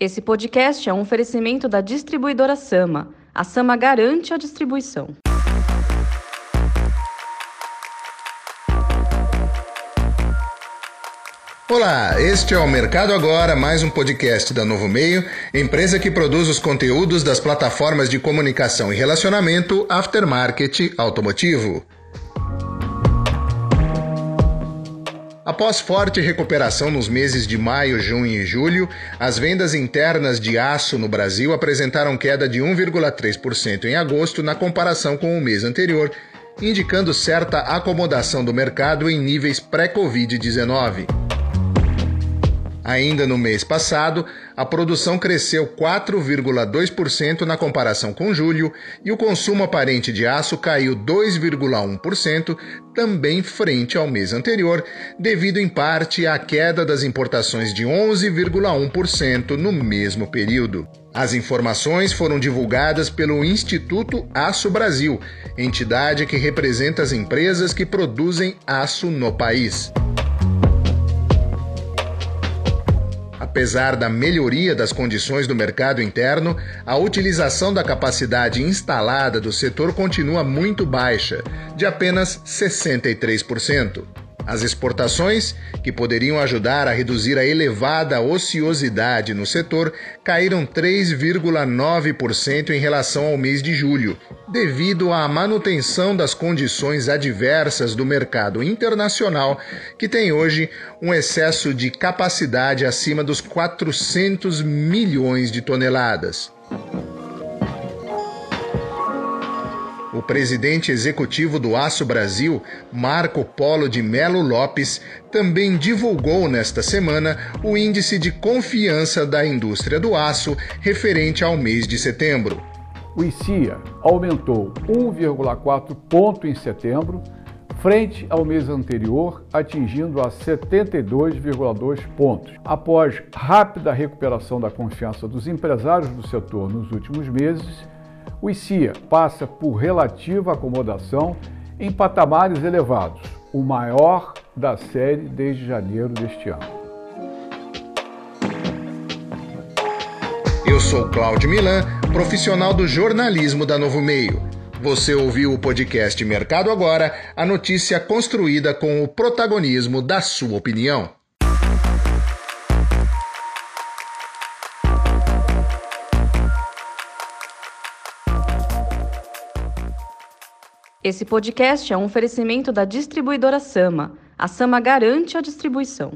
Esse podcast é um oferecimento da distribuidora Sama. A Sama garante a distribuição. Olá, este é o Mercado Agora, mais um podcast da Novo Meio, empresa que produz os conteúdos das plataformas de comunicação e relacionamento Aftermarket Automotivo. Após forte recuperação nos meses de maio, junho e julho, as vendas internas de aço no Brasil apresentaram queda de 1,3% em agosto na comparação com o mês anterior, indicando certa acomodação do mercado em níveis pré-Covid-19. Ainda no mês passado, a produção cresceu 4,2% na comparação com julho e o consumo aparente de aço caiu 2,1%, também frente ao mês anterior, devido em parte à queda das importações de 11,1% no mesmo período. As informações foram divulgadas pelo Instituto Aço Brasil, entidade que representa as empresas que produzem aço no país. Apesar da melhoria das condições do mercado interno, a utilização da capacidade instalada do setor continua muito baixa, de apenas 63%. As exportações, que poderiam ajudar a reduzir a elevada ociosidade no setor, caíram 3,9% em relação ao mês de julho, devido à manutenção das condições adversas do mercado internacional, que tem hoje um excesso de capacidade acima dos 400 milhões de toneladas. O presidente executivo do Aço Brasil, Marco Polo de Melo Lopes, também divulgou nesta semana o índice de confiança da indústria do aço referente ao mês de setembro. O ICIA aumentou 1,4 ponto em setembro, frente ao mês anterior, atingindo a 72,2 pontos. Após rápida recuperação da confiança dos empresários do setor nos últimos meses, o ICIA passa por relativa acomodação em patamares elevados, o maior da série desde janeiro deste ano. Eu sou Cláudio Milan, profissional do jornalismo da Novo Meio. Você ouviu o podcast Mercado Agora, a notícia construída com o protagonismo da sua opinião. Esse podcast é um oferecimento da distribuidora Sama. A Sama garante a distribuição.